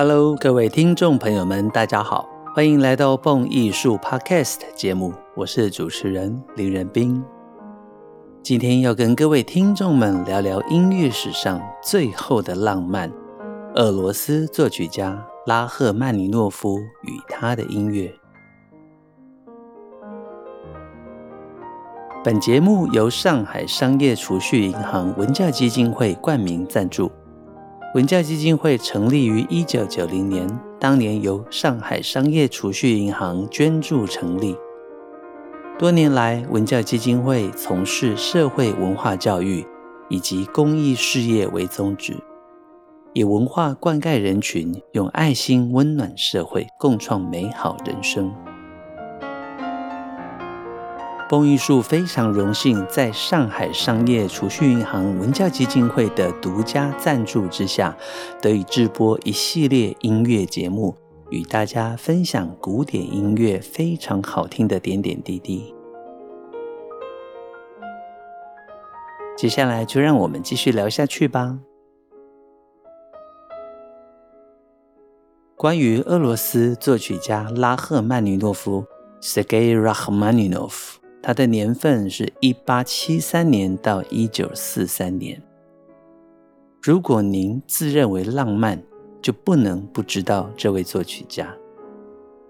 Hello，各位听众朋友们，大家好，欢迎来到蹦艺术 Podcast 节目，我是主持人林仁斌。今天要跟各位听众们聊聊音乐史上最后的浪漫——俄罗斯作曲家拉赫曼尼诺夫与他的音乐。本节目由上海商业储蓄银行文教基金会冠名赞助。文教基金会成立于一九九零年，当年由上海商业储蓄银行捐助成立。多年来，文教基金会从事社会文化教育以及公益事业为宗旨，以文化灌溉人群，用爱心温暖社会，共创美好人生。蹦艺树非常荣幸，在上海商业储蓄银行文教基金会的独家赞助之下，得以制播一系列音乐节目，与大家分享古典音乐非常好听的点点滴滴。接下来就让我们继续聊下去吧。关于俄罗斯作曲家拉赫曼尼诺夫 （Sergei Rachmaninov）。他的年份是一八七三年到一九四三年。如果您自认为浪漫，就不能不知道这位作曲家。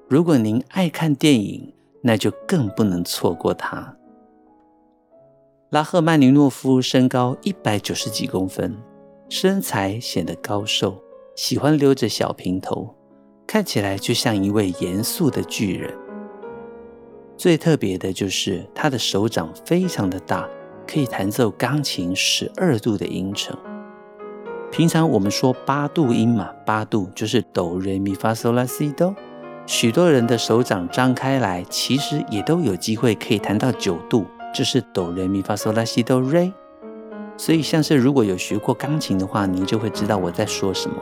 如果您爱看电影，那就更不能错过他。拉赫曼尼诺夫身高一百九十几公分，身材显得高瘦，喜欢留着小平头，看起来就像一位严肃的巨人。最特别的就是他的手掌非常的大，可以弹奏钢琴十二度的音程。平常我们说八度音嘛，八度就是哆来咪发嗦拉西哆。许多人的手掌张开来，其实也都有机会可以弹到九度，就是哆来咪发嗦拉西哆瑞。所以，像是如果有学过钢琴的话，您就会知道我在说什么。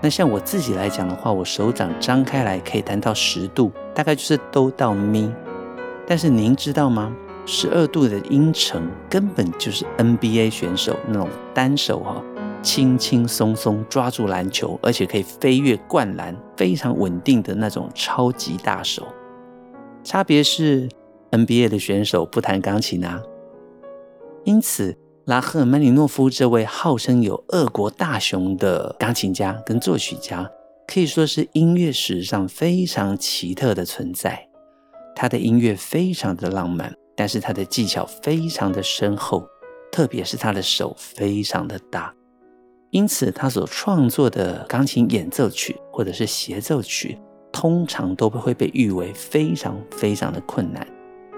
那像我自己来讲的话，我手掌张开来可以弹到十度，大概就是哆到咪。但是您知道吗？十二度的音程根本就是 NBA 选手那种单手哈，轻轻松松抓住篮球，而且可以飞跃灌篮，非常稳定的那种超级大手。差别是 NBA 的选手不弹钢琴啊。因此，拉赫曼尼诺夫这位号称有俄国大熊的钢琴家跟作曲家，可以说是音乐史上非常奇特的存在。他的音乐非常的浪漫，但是他的技巧非常的深厚，特别是他的手非常的大，因此他所创作的钢琴演奏曲或者是协奏曲，通常都会被誉为非常非常的困难，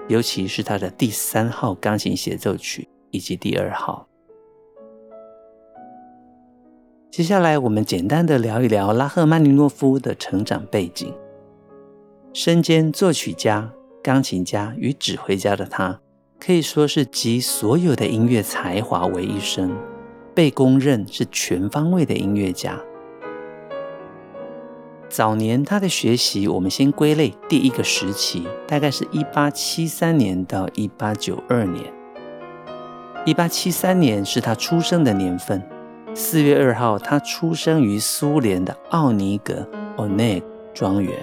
尤其是他的第三号钢琴协奏曲以及第二号。接下来我们简单的聊一聊拉赫曼尼诺夫的成长背景。身兼作曲家、钢琴家与指挥家的他，可以说是集所有的音乐才华为一身，被公认是全方位的音乐家。早年他的学习，我们先归类第一个时期，大概是一八七三年到一八九二年。一八七三年是他出生的年份，四月二号，他出生于苏联的奥尼格 （Oneg） 庄园。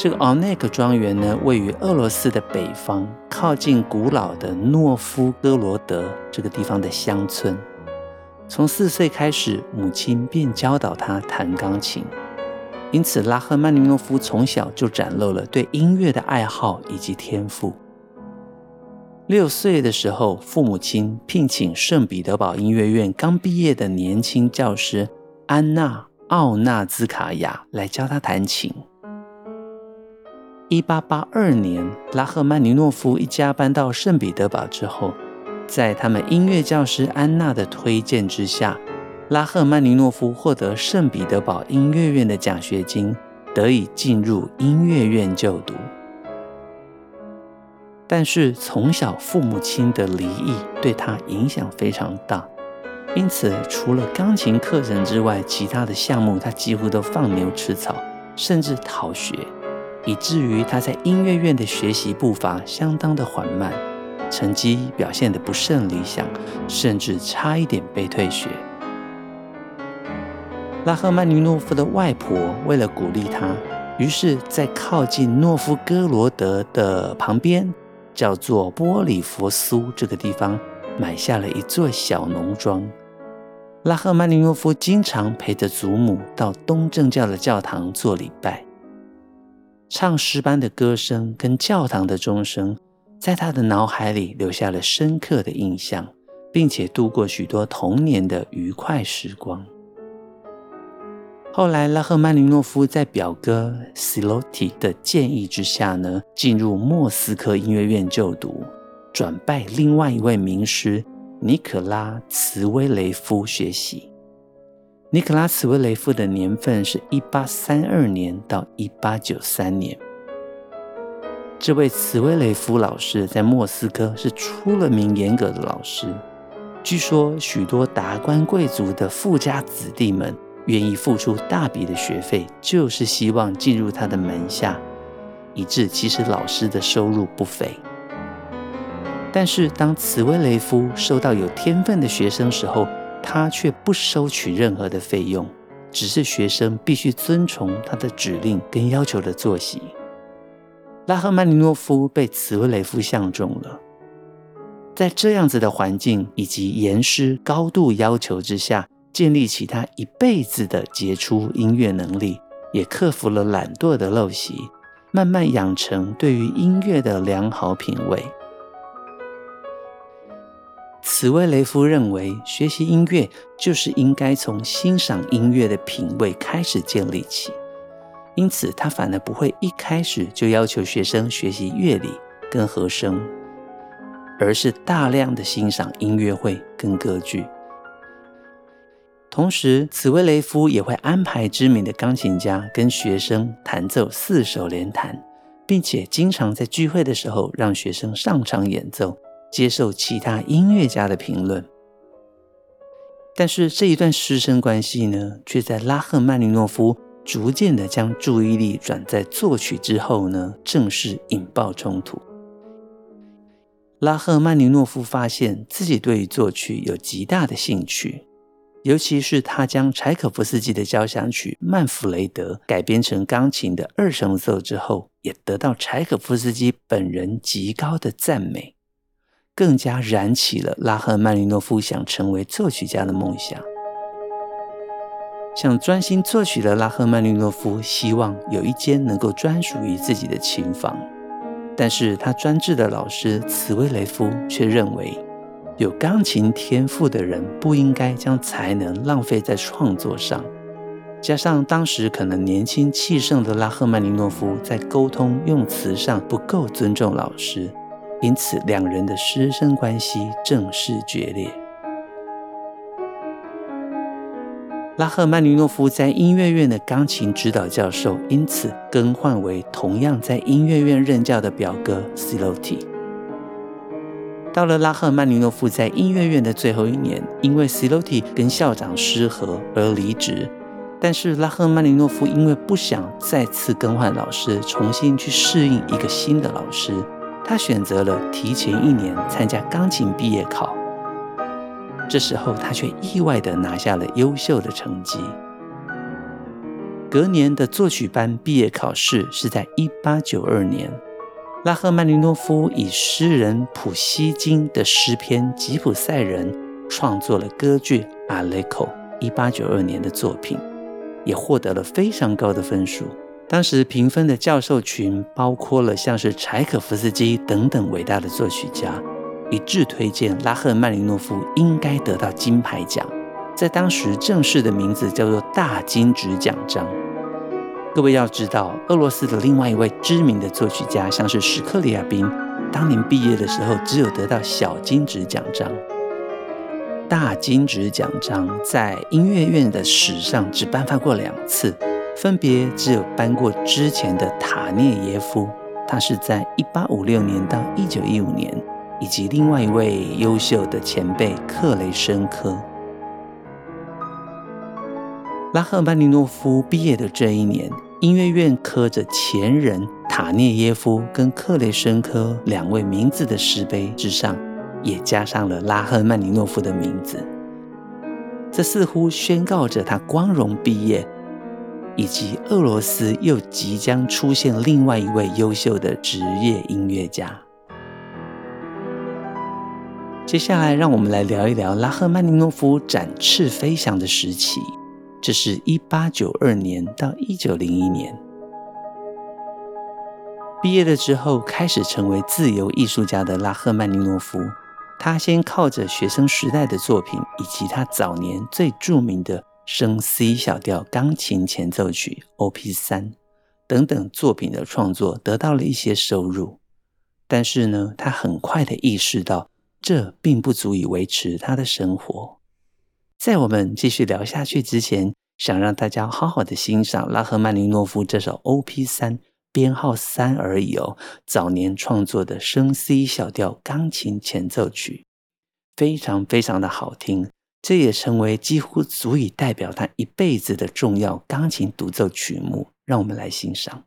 这个奥内格庄园呢，位于俄罗斯的北方，靠近古老的诺夫哥罗德这个地方的乡村。从四岁开始，母亲便教导他弹钢琴，因此拉赫曼尼诺夫从小就展露了对音乐的爱好以及天赋。六岁的时候，父母亲聘请圣彼得堡音乐院刚毕业的年轻教师安娜奥纳兹卡娅来教他弹琴。一八八二年，拉赫曼尼诺夫一家搬到圣彼得堡之后，在他们音乐教师安娜的推荐之下，拉赫曼尼诺夫获得圣彼得堡音乐院的奖学金，得以进入音乐院就读。但是从小父母亲的离异对他影响非常大，因此除了钢琴课程之外，其他的项目他几乎都放牛吃草，甚至逃学。以至于他在音乐院的学习步伐相当的缓慢，成绩表现得不甚理想，甚至差一点被退学。拉赫曼尼诺夫的外婆为了鼓励他，于是，在靠近诺夫哥罗德的旁边，叫做波里佛苏这个地方，买下了一座小农庄。拉赫曼尼诺夫经常陪着祖母到东正教的教堂做礼拜，唱诗班的歌声跟教堂的钟声，在他的脑海里留下了深刻的印象，并且度过许多童年的愉快时光。后来，拉赫曼尼诺夫在表哥西洛蒂的建议之下呢，进入莫斯科音乐院就读，转拜另外一位名师尼可拉茨威雷夫学习。尼克拉茨威雷夫的年份是一八三二年到一八九三年。这位茨威雷夫老师在莫斯科是出了名严格的老师，据说许多达官贵族的富家子弟们。愿意付出大笔的学费，就是希望进入他的门下，以致其实老师的收入不菲。但是当茨威雷夫收到有天分的学生时候，他却不收取任何的费用，只是学生必须遵从他的指令跟要求的作息。拉赫曼尼诺夫被茨威雷夫相中了，在这样子的环境以及严师高度要求之下。建立起他一辈子的杰出音乐能力，也克服了懒惰的陋习，慢慢养成对于音乐的良好品味。茨威雷夫认为，学习音乐就是应该从欣赏音乐的品味开始建立起，因此他反而不会一开始就要求学生学习乐理跟和声，而是大量的欣赏音乐会跟歌剧。同时，茨威雷夫也会安排知名的钢琴家跟学生弹奏四手联弹，并且经常在聚会的时候让学生上场演奏，接受其他音乐家的评论。但是这一段师生关系呢，却在拉赫曼尼诺夫逐渐的将注意力转在作曲之后呢，正式引爆冲突。拉赫曼尼诺夫发现自己对于作曲有极大的兴趣。尤其是他将柴可夫斯基的交响曲《曼弗雷德》改编成钢琴的二重奏之后，也得到柴可夫斯基本人极高的赞美，更加燃起了拉赫曼尼诺夫想成为作曲家的梦想。想专心作曲的拉赫曼尼诺夫希望有一间能够专属于自己的琴房，但是他专制的老师茨威雷夫却认为。有钢琴天赋的人不应该将才能浪费在创作上。加上当时可能年轻气盛的拉赫曼尼诺夫在沟通用词上不够尊重老师，因此两人的师生关系正式决裂。拉赫曼尼诺夫在音乐院的钢琴指导教授因此更换为同样在音乐院任教的表哥西洛蒂。到了拉赫曼尼诺夫在音乐院的最后一年，因为西洛蒂跟校长失和而离职。但是拉赫曼尼诺夫因为不想再次更换老师，重新去适应一个新的老师，他选择了提前一年参加钢琴毕业考。这时候他却意外地拿下了优秀的成绩。隔年的作曲班毕业考试是在一八九二年。拉赫曼尼诺夫以诗人普希金的诗篇《吉普赛人》创作了歌剧《阿列科》，一八九二年的作品，也获得了非常高的分数。当时评分的教授群包括了像是柴可夫斯基等等伟大的作曲家，一致推荐拉赫曼尼诺夫应该得到金牌奖，在当时正式的名字叫做大金质奖章。各位要知道，俄罗斯的另外一位知名的作曲家，像是史克里亚宾，当年毕业的时候只有得到小金质奖章。大金质奖章在音乐院的史上只颁发过两次，分别只有搬过之前的塔涅耶夫，他是在一八五六年到一九一五年，以及另外一位优秀的前辈克雷申科。拉赫曼尼诺夫毕业的这一年。音乐院刻着前人塔涅耶夫跟克雷申科两位名字的石碑之上，也加上了拉赫曼尼诺夫的名字。这似乎宣告着他光荣毕业，以及俄罗斯又即将出现另外一位优秀的职业音乐家。接下来，让我们来聊一聊拉赫曼尼诺夫展翅飞翔的时期，这是一八九二年到一九零一年。毕业了之后，开始成为自由艺术家的拉赫曼尼诺夫，他先靠着学生时代的作品，以及他早年最著名的升 C 小调钢琴前奏曲 Op. 三等等作品的创作，得到了一些收入。但是呢，他很快的意识到，这并不足以维持他的生活。在我们继续聊下去之前，想让大家好好的欣赏拉赫曼尼诺夫这首 Op. 三。编号三而已哦，早年创作的升 C 小调钢琴前奏曲，非常非常的好听，这也成为几乎足以代表他一辈子的重要钢琴独奏曲目。让我们来欣赏。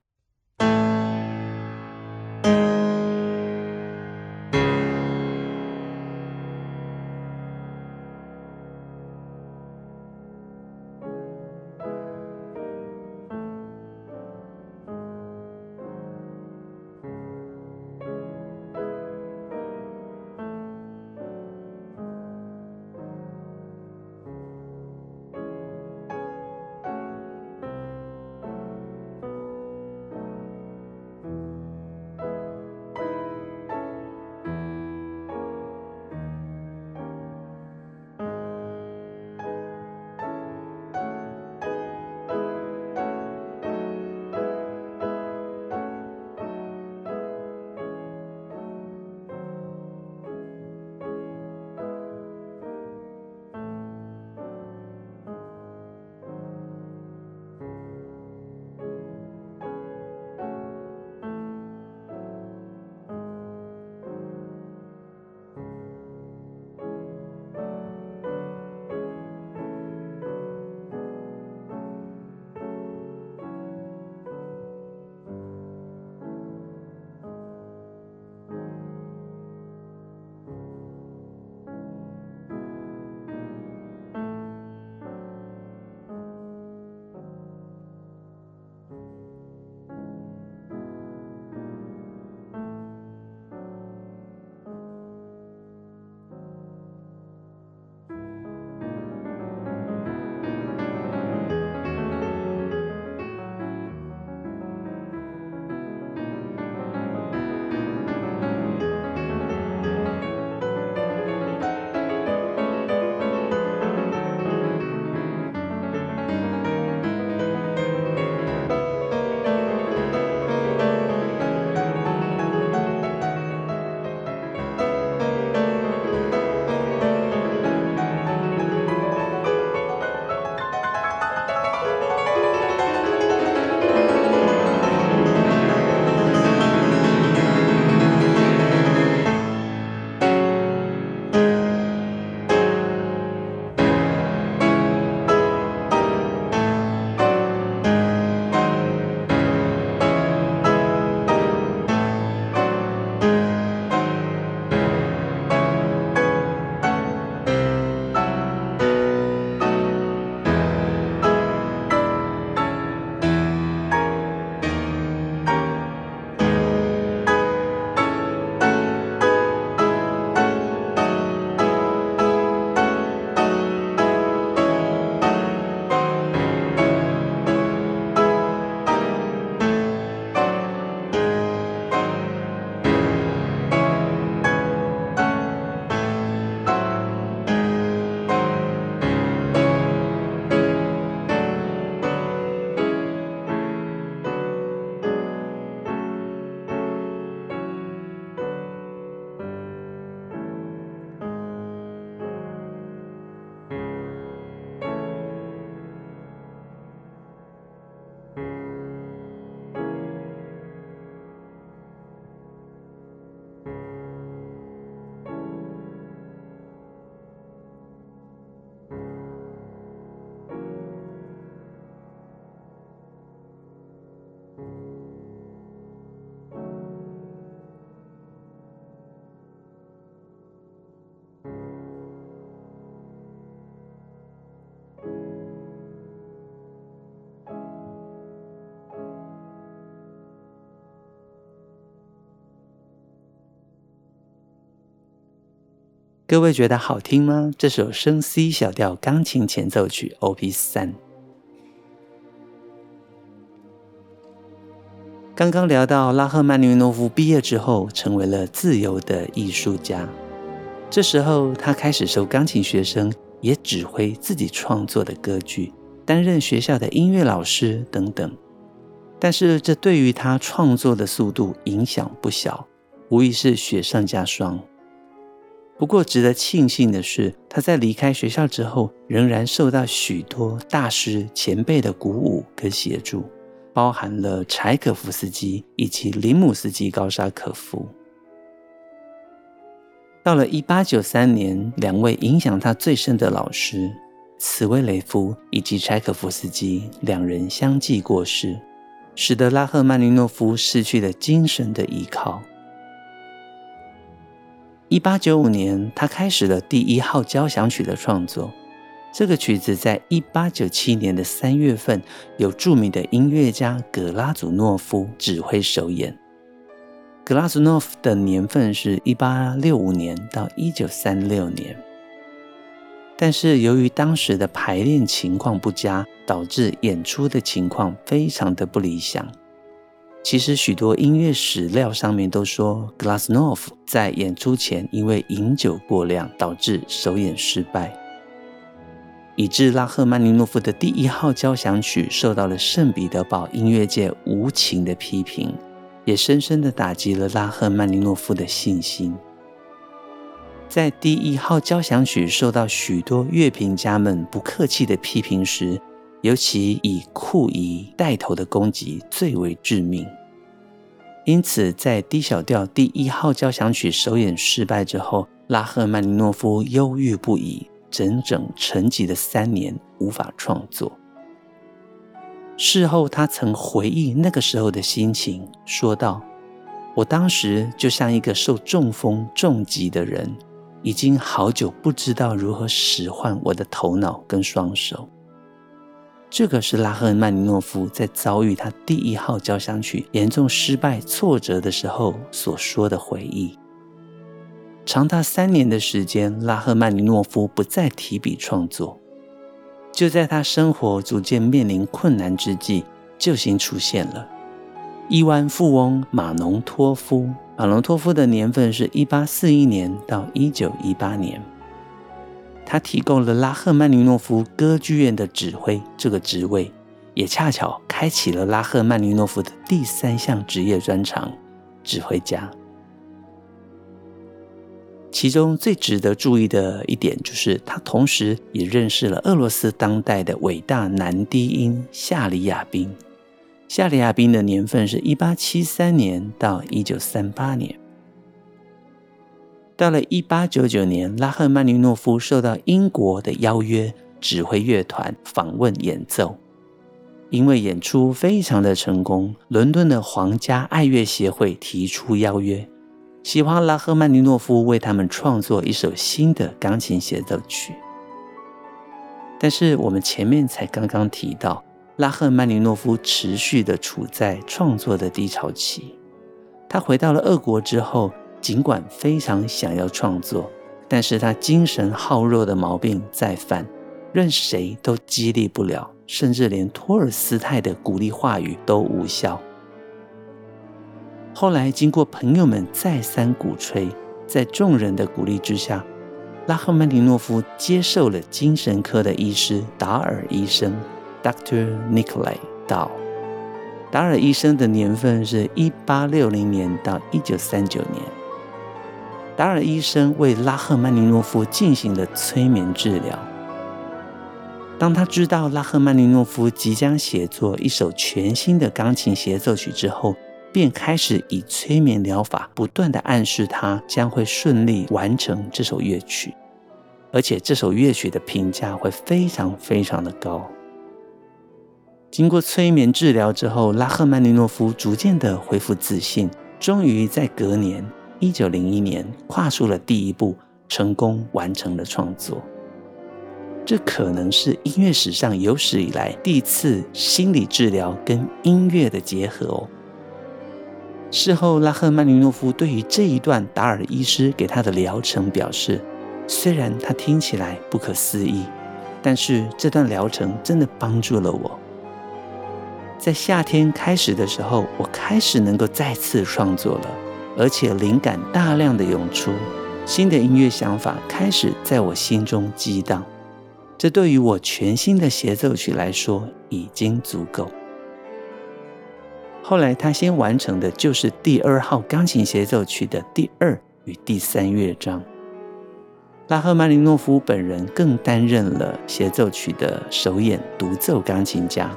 各位觉得好听吗？这首升 C 小调钢琴前奏曲 OP 三。刚刚聊到拉赫曼尼诺夫毕业之后，成为了自由的艺术家。这时候，他开始收钢琴学生，也指挥自己创作的歌剧，担任学校的音乐老师等等。但是，这对于他创作的速度影响不小，无疑是雪上加霜。不过，值得庆幸的是，他在离开学校之后，仍然受到许多大师前辈的鼓舞跟协助，包含了柴可夫斯基以及林姆斯基高沙可夫。到了一八九三年，两位影响他最深的老师茨威雷夫以及柴可夫斯基两人相继过世，使得拉赫曼尼诺夫失去了精神的依靠。一八九五年，他开始了第一号交响曲的创作。这个曲子在一八九七年的三月份，由著名的音乐家葛拉祖诺夫指挥首演。葛拉祖诺夫的年份是一八六五年到一九三六年。但是由于当时的排练情况不佳，导致演出的情况非常的不理想。其实，许多音乐史料上面都说，格拉斯诺夫在演出前因为饮酒过量，导致首演失败，以致拉赫曼尼诺夫的第一号交响曲受到了圣彼得堡音乐界无情的批评，也深深的打击了拉赫曼尼诺夫的信心。在第一号交响曲受到许多乐评家们不客气的批评时，尤其以库伊带头的攻击最为致命，因此在 D 小调第一号交响曲首演失败之后，拉赫曼尼诺夫忧郁不已，整整沉寂了三年，无法创作。事后，他曾回忆那个时候的心情，说道：“我当时就像一个受中风重击的人，已经好久不知道如何使唤我的头脑跟双手。”这个是拉赫曼尼诺夫在遭遇他第一号交响曲严重失败挫折的时候所说的回忆。长达三年的时间，拉赫曼尼诺夫不再提笔创作。就在他生活逐渐面临困难之际，救星出现了——亿万富翁马农托夫。马农托夫的年份是一八四一年到一九一八年。他提供了拉赫曼尼诺夫歌剧院的指挥这个职位，也恰巧开启了拉赫曼尼诺夫的第三项职业专长——指挥家。其中最值得注意的一点就是，他同时也认识了俄罗斯当代的伟大男低音夏里亚宾。夏里亚宾的年份是一八七三年到一九三八年。到了一八九九年，拉赫曼尼诺夫受到英国的邀约，指挥乐团访问演奏。因为演出非常的成功，伦敦的皇家爱乐协会提出邀约，希望拉赫曼尼诺夫为他们创作一首新的钢琴协奏曲。但是我们前面才刚刚提到，拉赫曼尼诺夫持续的处在创作的低潮期。他回到了俄国之后。尽管非常想要创作，但是他精神耗弱的毛病再犯，任谁都激励不了，甚至连托尔斯泰的鼓励话语都无效。后来经过朋友们再三鼓吹，在众人的鼓励之下，拉赫曼尼诺夫接受了精神科的医师达尔医生 （Dr. Nikolai Dahl）。达尔医生的年份是一八六零年到一九三九年。达尔医生为拉赫曼尼诺夫进行了催眠治疗。当他知道拉赫曼尼诺夫即将写作一首全新的钢琴协奏曲之后，便开始以催眠疗法不断地暗示他将会顺利完成这首乐曲，而且这首乐曲的评价会非常非常的高。经过催眠治疗之后，拉赫曼尼诺夫逐渐地恢复自信，终于在隔年。一九零一年，跨出了第一步，成功完成了创作。这可能是音乐史上有史以来第一次心理治疗跟音乐的结合哦。事后，拉赫曼尼诺夫对于这一段达尔医师给他的疗程表示：“虽然它听起来不可思议，但是这段疗程真的帮助了我。在夏天开始的时候，我开始能够再次创作了，而且灵感大量的涌出，新的音乐想法开始在我心中激荡。这对于我全新的协奏曲来说已经足够。后来他先完成的就是第二号钢琴协奏曲的第二与第三乐章。拉赫曼尼诺夫本人更担任了协奏曲的首演独奏钢琴家，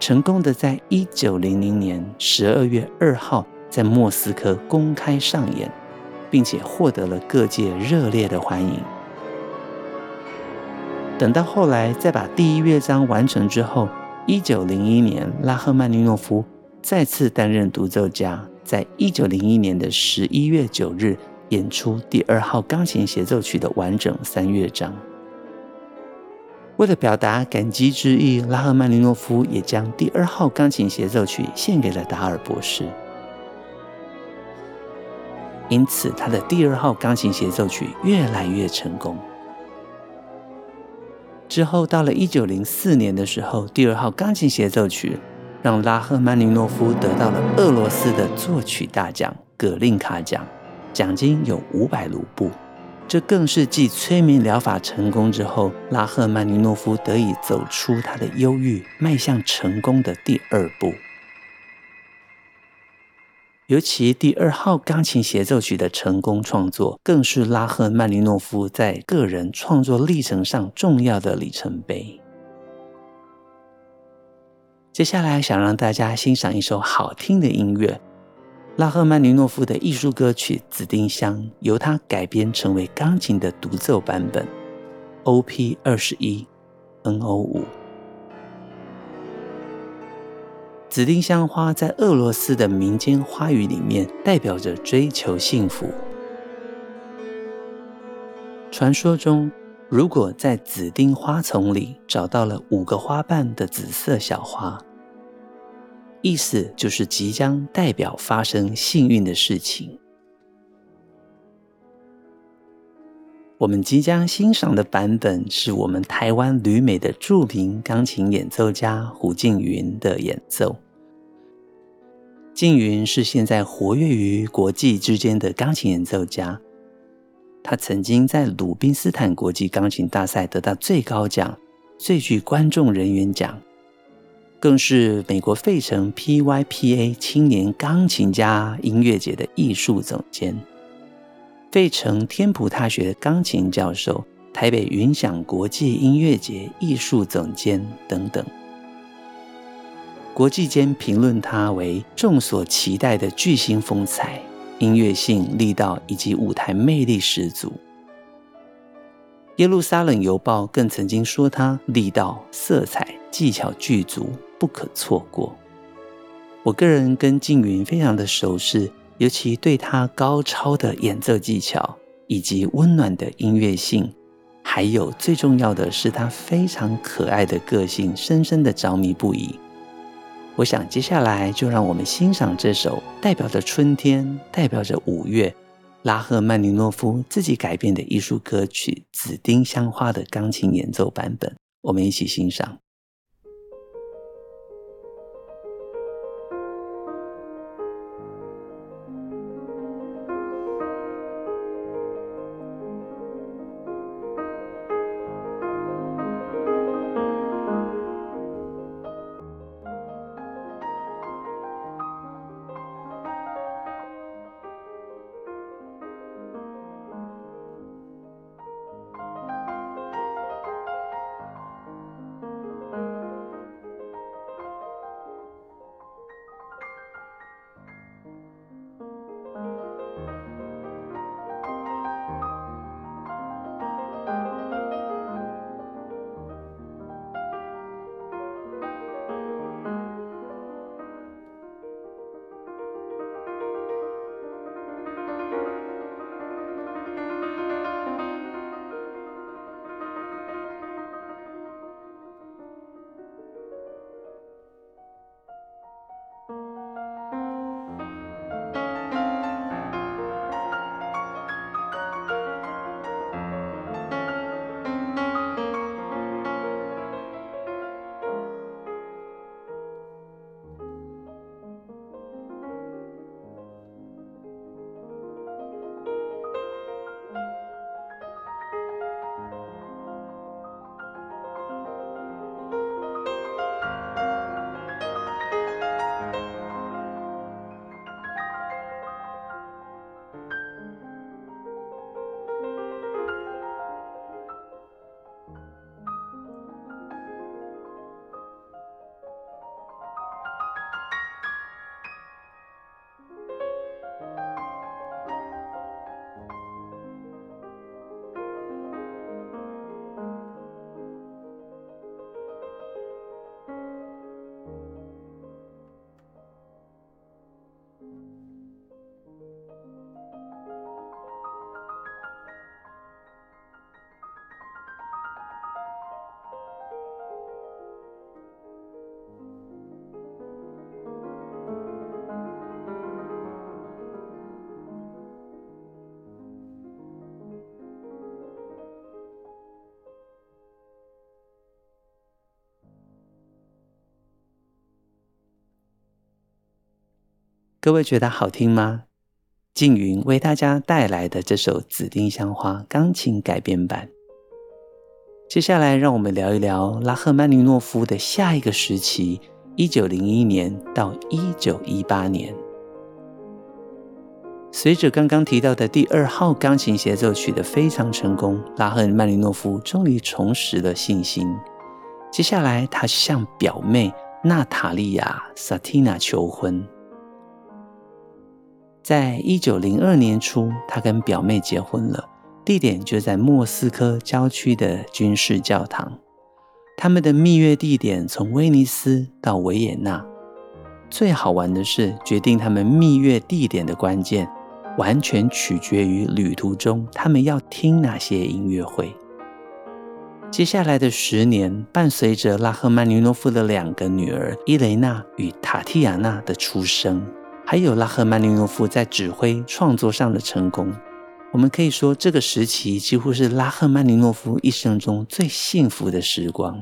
成功的在一九零零年十二月二号在莫斯科公开上演，并且获得了各界热烈的欢迎。等到后来再把第一乐章完成之后，一九零一年，拉赫曼尼诺夫再次担任独奏家，在一九零一年的十一月九日演出第二号钢琴协奏曲的完整三乐章。为了表达感激之意，拉赫曼尼诺夫也将第二号钢琴协奏曲献给了达尔博士。因此，他的第二号钢琴协奏曲越来越成功。之后，到了一九零四年的时候，第二号钢琴协奏曲让拉赫曼尼诺夫得到了俄罗斯的作曲大奖——葛令卡奖，奖金有五百卢布。这更是继催眠疗法成功之后，拉赫曼尼诺夫得以走出他的忧郁，迈向成功的第二步。尤其第二号钢琴协奏曲的成功创作，更是拉赫曼尼诺夫在个人创作历程上重要的里程碑。接下来，想让大家欣赏一首好听的音乐——拉赫曼尼诺夫的艺术歌曲《紫丁香》，由他改编成为钢琴的独奏版本，OP 二十一，NO 五。紫丁香花在俄罗斯的民间花语里面代表着追求幸福。传说中，如果在紫丁花丛里找到了五个花瓣的紫色小花，意思就是即将代表发生幸运的事情。我们即将欣赏的版本是我们台湾旅美的著名钢琴演奏家胡静云的演奏。静云是现在活跃于国际之间的钢琴演奏家，他曾经在鲁宾斯坦国际钢琴大赛得到最高奖——最具观众人员奖，更是美国费城 PYPA 青年钢琴家音乐节的艺术总监。费城天普大学的钢琴教授，台北云想国际音乐节艺术总监等等，国际间评论他为众所期待的巨星风采、音乐性、力道以及舞台魅力十足。耶路撒冷邮报更曾经说他力道、色彩、技巧具足，不可错过。我个人跟静云非常的熟识。尤其对他高超的演奏技巧，以及温暖的音乐性，还有最重要的是他非常可爱的个性，深深的着迷不已。我想接下来就让我们欣赏这首代表着春天、代表着五月，拉赫曼尼诺夫自己改编的艺术歌曲《紫丁香花》的钢琴演奏版本，我们一起欣赏。各位觉得好听吗？静云为大家带来的这首《紫丁香花》钢琴改编版。接下来，让我们聊一聊拉赫曼尼诺夫的下一个时期——一九零一年到一九一八年。随着刚刚提到的第二号钢琴协奏曲的非常成功，拉赫曼尼诺夫终于重拾了信心。接下来，他向表妹娜塔莉亚·萨蒂娜求婚。在一九零二年初，他跟表妹结婚了，地点就在莫斯科郊区的军事教堂。他们的蜜月地点从威尼斯到维也纳。最好玩的是，决定他们蜜月地点的关键。完全取决于旅途中他们要听哪些音乐会。接下来的十年，伴随着拉赫曼尼诺夫的两个女儿伊雷娜与塔提亚娜的出生，还有拉赫曼尼诺夫在指挥创作上的成功，我们可以说这个时期几乎是拉赫曼尼诺夫一生中最幸福的时光。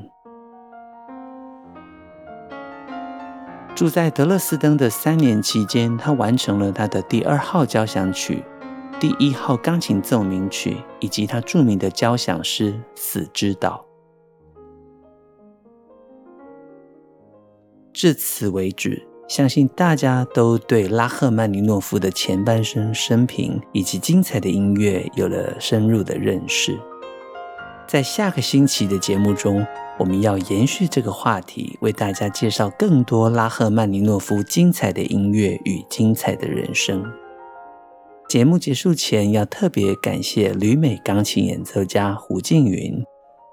住在德勒斯登的三年期间，他完成了他的第二号交响曲、第一号钢琴奏鸣曲，以及他著名的交响诗《死之岛》。至此为止，相信大家都对拉赫曼尼诺夫的前半生生平以及精彩的音乐有了深入的认识。在下个星期的节目中，我们要延续这个话题，为大家介绍更多拉赫曼尼诺夫精彩的音乐与精彩的人生。节目结束前，要特别感谢旅美钢琴演奏家胡静云，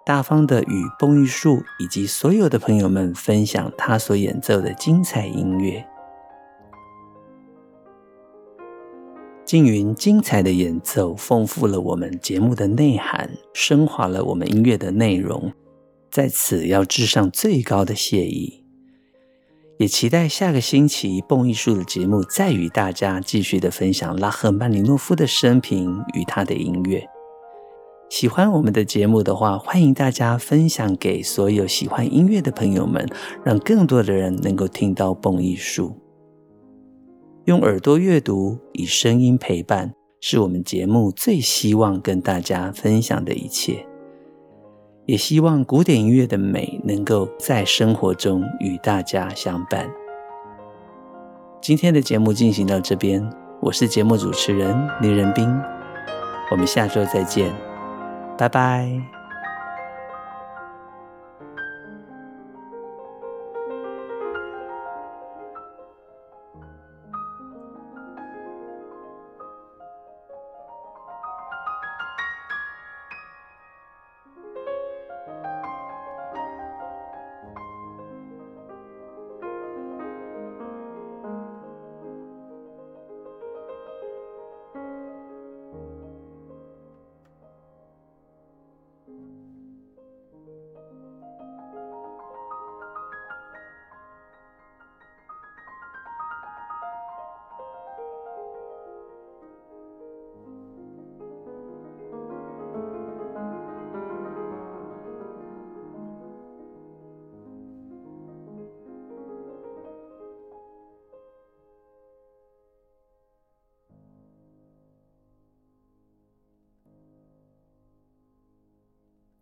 大方的与蹦玉树以及所有的朋友们分享他所演奏的精彩音乐。静云精彩的演奏，丰富了我们节目的内涵，升华了我们音乐的内容。在此要致上最高的谢意，也期待下个星期蹦艺术的节目再与大家继续的分享拉赫曼尼诺夫的生平与他的音乐。喜欢我们的节目的话，欢迎大家分享给所有喜欢音乐的朋友们，让更多的人能够听到蹦艺术。用耳朵阅读，以声音陪伴，是我们节目最希望跟大家分享的一切。也希望古典音乐的美能够在生活中与大家相伴。今天的节目进行到这边，我是节目主持人林仁斌，我们下周再见，拜拜。